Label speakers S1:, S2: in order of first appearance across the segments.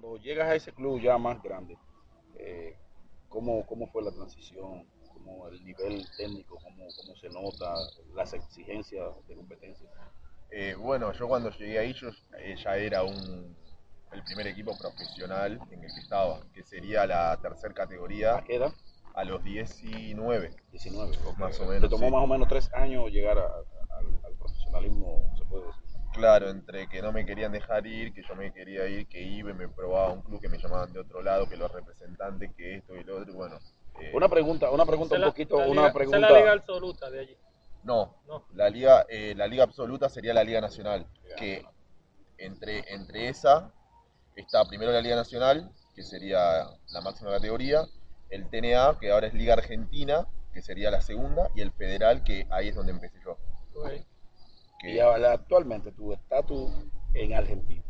S1: Cuando llegas a ese club ya más grande, eh, ¿cómo, ¿cómo fue la transición? ¿Cómo el nivel técnico? ¿Cómo, cómo se nota las exigencias de competencia?
S2: Eh, bueno, yo cuando llegué ahí yo eh, ya era un, el primer equipo profesional en el que estaba, que sería la tercera
S1: ¿A
S2: categoría
S1: qué edad?
S2: a los 19.
S1: 19. ok.
S2: Más o
S1: Te
S2: menos,
S1: tomó
S2: sí.
S1: más o menos tres años llegar a- a- al, al profesionalismo, se puede decir.
S2: Claro, entre que no me querían dejar ir, que yo me quería ir, que iba y me probaba un club, que me llamaban de otro lado, que los representantes, que esto y lo otro, y bueno. eh,
S1: Una pregunta, una pregunta un
S3: la-
S1: poquito,
S3: la
S1: una
S3: liga-
S1: pregunta.
S3: La liga absoluta de allí.
S2: No,
S3: No.
S2: la liga, eh, la liga absoluta sería la Liga Nacional, que entre, entre esa está primero la Liga Nacional, que sería la máxima categoría, el TNA, que ahora es Liga Argentina, que sería la segunda, y el Federal, que ahí es donde empecé yo.
S3: Ok.
S2: Que-
S1: Y ahora, actualmente tu estatus en Argentina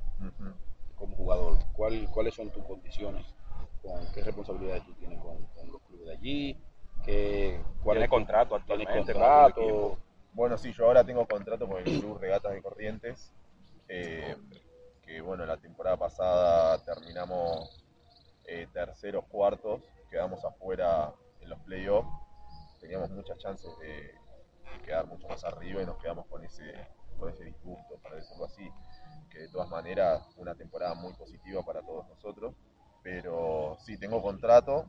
S1: como jugador, ¿cuál, ¿cuáles son tus condiciones? ¿Con qué responsabilidades tú tienes con, con los clubes de allí? ¿Qué, cuál
S4: Tiene
S1: es
S4: contrato
S1: ¿Tienes
S4: actualmente
S1: contrato?
S2: Bueno, sí, yo ahora tengo contrato con el Club Regatas de Corrientes, eh, que bueno, la temporada pasada terminamos eh, terceros, cuartos, quedamos afuera en los playoffs, teníamos muchas chances de, de quedar mucho más arriba y nos quedamos con ese, con ese disgusto, para decirlo así, que de todas maneras una temporada muy positiva para todos nosotros, pero sí, tengo contrato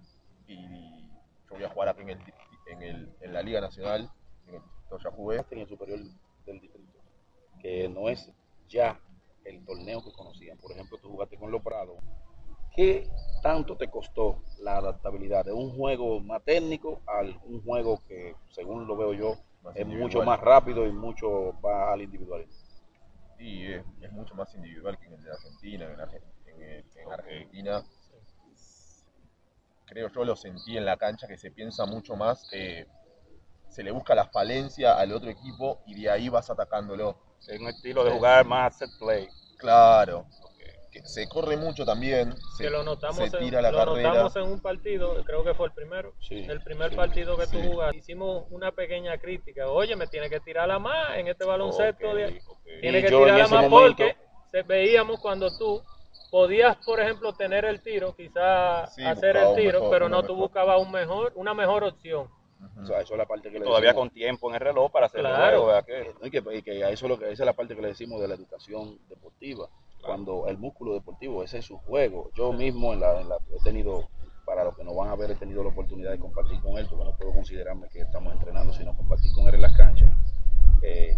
S2: y yo voy a jugar aquí en, el, en, el, en la Liga Nacional, en el ya jugué,
S1: en el superior del distrito, que no es ya el torneo que conocían. Por ejemplo, tú jugaste con Los Prados. ¿Qué tanto te costó la adaptabilidad de un juego más técnico al un juego que, según lo veo yo,
S2: más
S1: es
S2: individual.
S1: mucho más rápido y mucho va al individualismo?
S2: Sí, es, es mucho más individual que en el de Argentina. En, Arge- en el- en Argentina, creo yo lo sentí en la cancha que se piensa mucho más, eh, se le busca la falencia al otro equipo y de ahí vas atacándolo.
S4: Es un estilo de jugar más set play.
S2: Claro, que se corre mucho también, se,
S3: que lo notamos,
S2: se
S3: en,
S2: tira la
S3: lo
S2: carrera.
S3: notamos en un partido, creo que fue el primero.
S1: Sí,
S3: El primer
S1: sí,
S3: partido que tú
S2: sí.
S3: jugaste, hicimos una pequeña crítica. Oye, me tiene que tirarla más en este baloncesto. De-. Tiene
S1: Y
S3: que
S1: yo en
S3: tirarla
S1: ese
S3: más
S1: momento-
S3: porque se, veíamos cuando tú podías, por ejemplo, tener el tiro, quizás
S2: Sí,
S3: hacer el tiro,
S2: mejor-
S3: pero no tú
S2: mejor.
S3: buscabas un mejor, una mejor opción.
S2: Ujú.
S1: O sea, eso es la parte que le
S4: Todavía
S1: decimos.
S4: con tiempo en el reloj para hacer
S3: Claro.
S4: el juego,
S1: Eh, y que, y que a eso es lo que esa es la parte que le decimos de la educación deportiva. Cuando el músculo deportivo, ese es su juego. Yo mismo en la, en la- he tenido, para los que no van a ver, he tenido la oportunidad de compartir con él, porque no puedo considerarme que estamos entrenando, sino compartir con él en las canchas. Eh,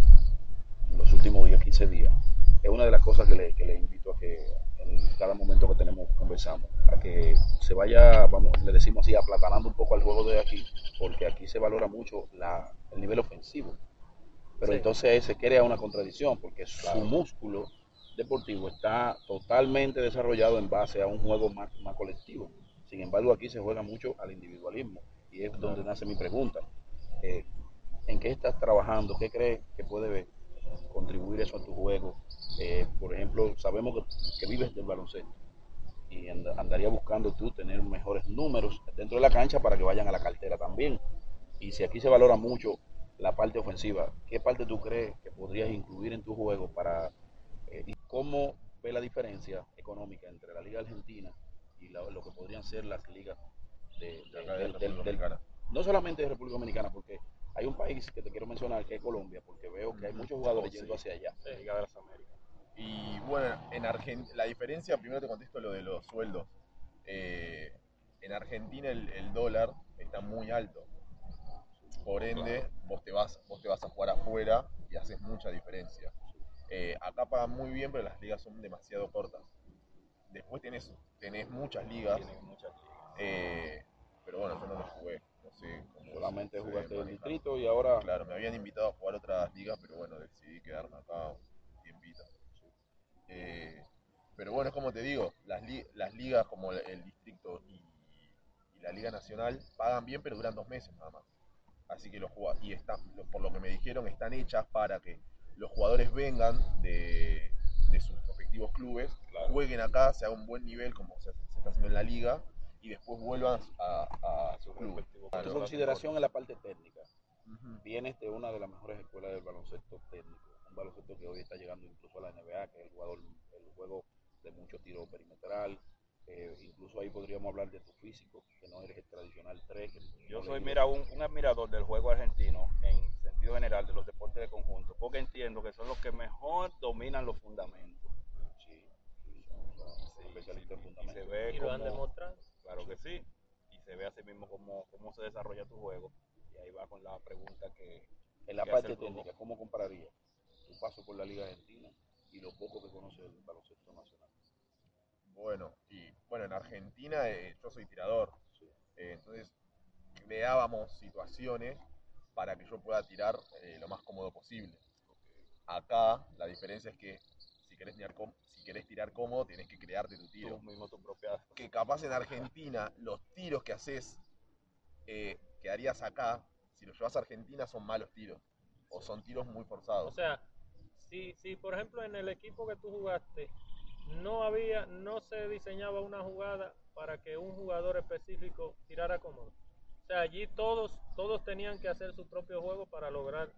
S1: en los últimos 10, 15 días. Es una de las cosas que le, que le invito a que en cada momento que tenemos conversamos, a que se vaya, vamos, le decimos así, aplatanando un poco al juego de aquí, porque aquí se valora mucho la, el nivel ofensivo. Pero
S3: Sí.
S1: entonces se crea una contradicción, porque su músculo deportivo está totalmente desarrollado en base a un juego más, más colectivo. Sin embargo, aquí se juega mucho al individualismo y es donde nace mi pregunta. Eh, ¿En qué estás trabajando? ¿Qué crees que puede contribuir eso a tu juego? Eh, por ejemplo, sabemos que, que vives del baloncesto y and- andaría buscando tú tener mejores números dentro de la cancha para que vayan a la cartera también. Y si aquí se valora mucho la parte ofensiva, ¿qué parte tú crees que podrías incluir en tu juego para y cómo ve la diferencia económica entre la liga argentina y la- lo que podrían ser las ligas de,
S2: De
S1: de-
S2: de
S1: del- no solamente de República Dominicana, porque hay un país que te quiero mencionar que es Colombia, porque veo que hay muchos jugadores
S2: sí.
S1: yendo hacia allá.
S4: Liga de las Américas.
S2: Y bueno, en Argentina, la diferencia, primero te contesto lo de los sueldos. Eh, en Argentina el, el dólar está muy alto. Por ende, vos te vas, vos te vas a jugar afuera y haces mucha diferencia. Eh, acá pagan muy bien, pero las ligas son demasiado cortas. Después tenés, tenés muchas ligas,
S4: muchas ligas.
S2: eh, pero bueno, yo no las jugué. No sé
S1: Solamente jugaste el distrito y ahora
S2: Claro, me habían invitado a jugar otras ligas, pero bueno, decidí quedarme acá un tiempito. Eh, pero bueno, es como te digo, las, li- las ligas como el, el distrito y, y la liga nacional pagan bien, pero duran dos meses nada más. Así que los jugad- y están, por lo que me dijeron, están hechas para que los jugadores vengan de, de sus respectivos clubes, jueguen acá, se haga un buen nivel como se, se está haciendo en la liga, y después vuelvan a, a su club.
S1: tu consideración en la parte técnica. Vienes de una de las mejores escuelas del baloncesto técnico, un baloncesto que hoy está llegando incluso a la NBA, que es el jugador, el juego de mucho tiro perimetral, Eh, incluso ahí podríamos hablar de tu físico, que no eres el tradicional 3. que
S4: Yo soy, mira, un, un admirador del juego argentino en sentido general de los deportes de conjunto, porque entiendo que son los que mejor dominan los fundamentos.
S1: Sí, sí, son- son
S4: Sí,
S1: especialistas en
S4: y
S1: fundamentos.
S4: se ve
S3: Y lo han demostrado.
S4: Claro que sí. Y se ve así mismo cómo, cómo se desarrolla tu juego. Y ahí va con la pregunta que...
S1: En la
S4: que
S1: parte
S4: el
S1: técnica, ¿cómo compararías tu paso por la Liga Argentina y lo poco que conoces del baloncesto nacional?
S2: Bueno, y bueno, en Argentina eh, yo soy tirador,
S1: Sí.
S2: eh, entonces creábamos situaciones para que yo pueda tirar eh, lo más cómodo posible. Acá la diferencia es que si querés tirar, com- si querés tirar cómodo, tenés que crearte tu tiro.
S4: Tú mismo tu propia...
S2: Que capaz en Argentina los tiros que haces, eh, que harías acá, si los llevas a Argentina son malos tiros. O son tiros muy
S3: O
S2: forzados.
S3: sea, si, si por ejemplo en el equipo que tú jugaste no había, no se diseñaba una jugada para que un jugador específico tirara cómodo. O sea, allí todos, todos tenían que hacer su propio juego para lograr.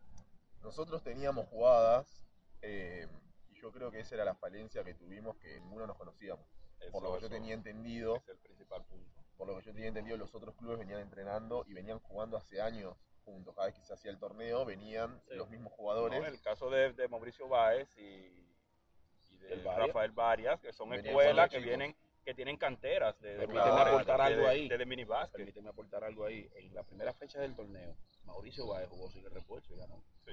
S2: Nosotros teníamos jugadas, eh, y yo creo que esa era la falencia que tuvimos, que ninguno nos conocíamos. Por lo que yo tenía entendido,
S4: Es el principal punto.
S2: por lo que yo tenía entendido, los otros clubes venían entrenando y venían jugando hace años juntos. Cada vez que se hacía el torneo, venían
S3: Sí.
S2: los mismos
S4: No,
S2: jugadores.
S4: en el caso de, de Mauricio Báez y de
S1: Varias.
S4: Rafael Varias, que son escuelas que vienen, que tienen canteras de, de
S1: Permíteme aportar algo
S4: de-
S1: ahí.
S4: de- de minibásquet.
S1: Permíteme aportar algo ahí. En la primera fecha del torneo, Mauricio Báez jugó sin el refuerzo y ganó.
S4: Sí.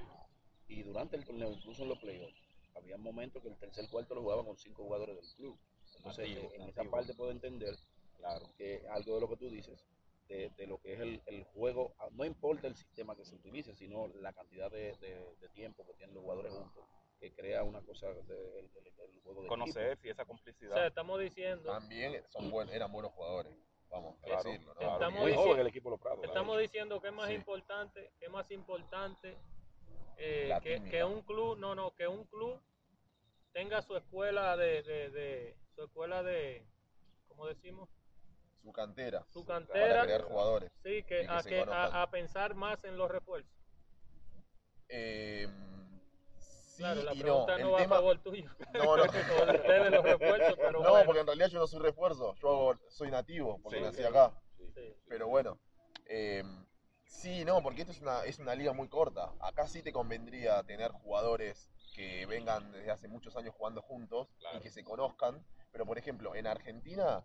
S1: Y durante el torneo, incluso en los playoffs, había momentos que el tercer cuarto lo jugaban con cinco jugadores del club. Entonces, en esa parte puedo entender
S4: Claro.
S1: que algo de lo que tú dices, de, de lo que es el, el juego, no importa el sistema que se utilice, sino la cantidad de, de- de tiempo que tienen los jugadores juntos, que crea una cosa, de, el, el- el juego de
S4: Conocer y esa
S3: O sea,
S4: complicidad.
S3: estamos diciendo,
S2: También son buen- eran buenos jugadores, vamos a
S4: Claro,
S2: decirlo. ¿no?
S4: claro.
S3: Estamos
S1: Muy
S3: diciendo-
S1: joven el equipo de los Prados.
S3: estamos diciendo que es más
S2: Sí.
S3: importante, que es más importante eh, que, que un club, no, no, que un club tenga su escuela de, de, de- su escuela de, ¿cómo decimos?
S2: Su cantera,
S3: Su
S2: para
S3: cantera.
S2: crear jugadores.
S3: Sí, que,
S2: que
S3: a, que a, a pensar más en los refuerzos.
S2: Eh, sí
S3: claro, la
S2: y no.
S3: no,
S2: El
S3: va
S2: tema,
S3: a favor tuyo.
S2: no, no.
S3: los refuerzos, pero
S2: No,
S3: bueno.
S2: porque en realidad yo no soy refuerzo, yo soy nativo, porque
S4: Sí,
S2: nací
S4: sí.
S2: acá.
S1: Sí.
S2: Pero bueno, eh, sí, no, porque esto es una, es una liga muy corta. Acá sí te convendría tener jugadores que vengan desde hace muchos años jugando juntos
S4: Claro.
S2: y que se conozcan. Pero por ejemplo, en Argentina,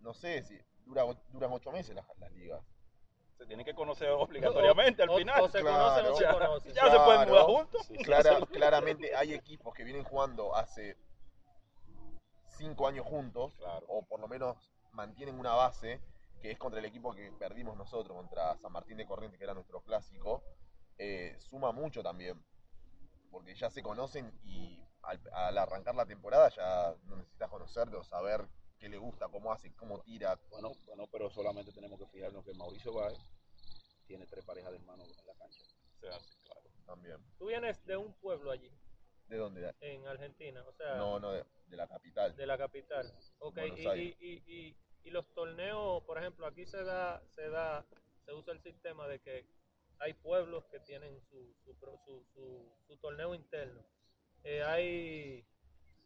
S2: no sé si dura, duran ocho meses las, las ligas.
S4: Se tienen que conocer obligatoriamente al final.
S3: O se
S2: Claro.
S3: conocen o se
S4: ya,
S3: conocen.
S4: ya se pueden mudar juntos.
S1: Sí.
S2: Clara- claramente hay equipos que vienen jugando hace cinco años juntos,
S4: Claro.
S2: o por lo menos mantienen una base, que es contra el equipo que perdimos nosotros, contra San Martín de Corrientes, que era nuestro clásico, eh, suma mucho también, porque ya se conocen y al, al arrancar la temporada ya no necesitas conocerlo, saber qué le gusta, cómo hace, cómo tira.
S1: Bueno, bueno, pero solamente tenemos que fijarnos que Mauricio Báez tiene tres parejas de hermanos en la cancha.
S4: O sea, sí, claro.
S2: También.
S3: Tú vienes de un pueblo allí,
S2: ¿De dónde?
S3: en Argentina, o sea,
S2: No, no, de, de la capital.
S3: de la capital. Ok, y, y, y, y, y los torneos, por ejemplo, aquí se da, se da, se usa el sistema de que hay pueblos que tienen su, su, pro- su, su, su torneo interno. Eh, hay,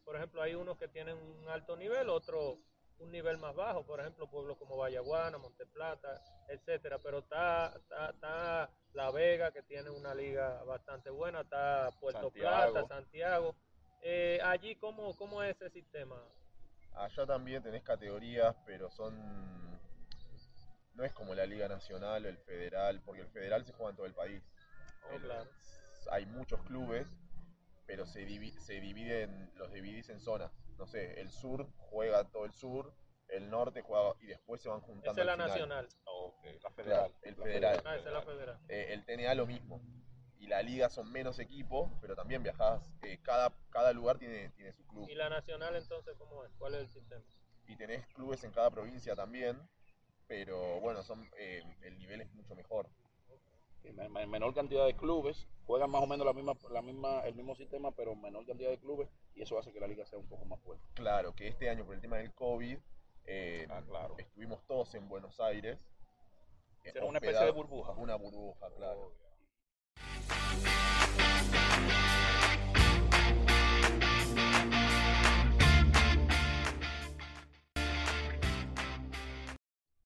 S3: por ejemplo, hay unos que tienen un alto nivel, otros un nivel más bajo, por ejemplo, pueblos como Vallaguana, Monteplata, etcétera, pero está, está, está La Vega, que tiene una liga bastante buena, está Puerto
S4: Santiago.
S3: Plata, Santiago. Eh, allí, ¿cómo, ¿cómo es ese sistema?
S2: Allá también tenés categorías, pero son. No es como la Liga Nacional o el Federal, porque el Federal se juega en todo el país.
S3: Oh, claro.
S2: Hay muchos clubes, pero se, divi- se dividen, los dividís en zonas. No sé, el sur juega todo el sur, el norte juega y después se van juntando.
S3: Esa es la
S2: al final.
S3: nacional.
S4: Ok, la
S2: Claro,
S4: federal.
S2: el
S1: La
S2: federal.
S3: Ah, esa es la federal.
S2: Eh, el TNA lo mismo. Y la liga son menos equipos, pero también viajás. eh, cada, cada lugar tiene, tiene su club.
S3: ¿Y la nacional entonces cómo es? ¿Cuál es el sistema?
S2: y tenés clubes en cada provincia también, pero bueno, son eh, el nivel es mucho mejor
S1: menor cantidad de clubes, juegan más o menos la misma, la misma, el mismo sistema, pero menor cantidad de clubes, y eso hace que la liga sea un poco más fuerte.
S2: Claro, que este año por el tema del COVID, eh,
S4: ah, claro.
S2: estuvimos todos en Buenos Aires. Eh,
S4: Era una especie de burbuja.
S2: Una burbuja, claro.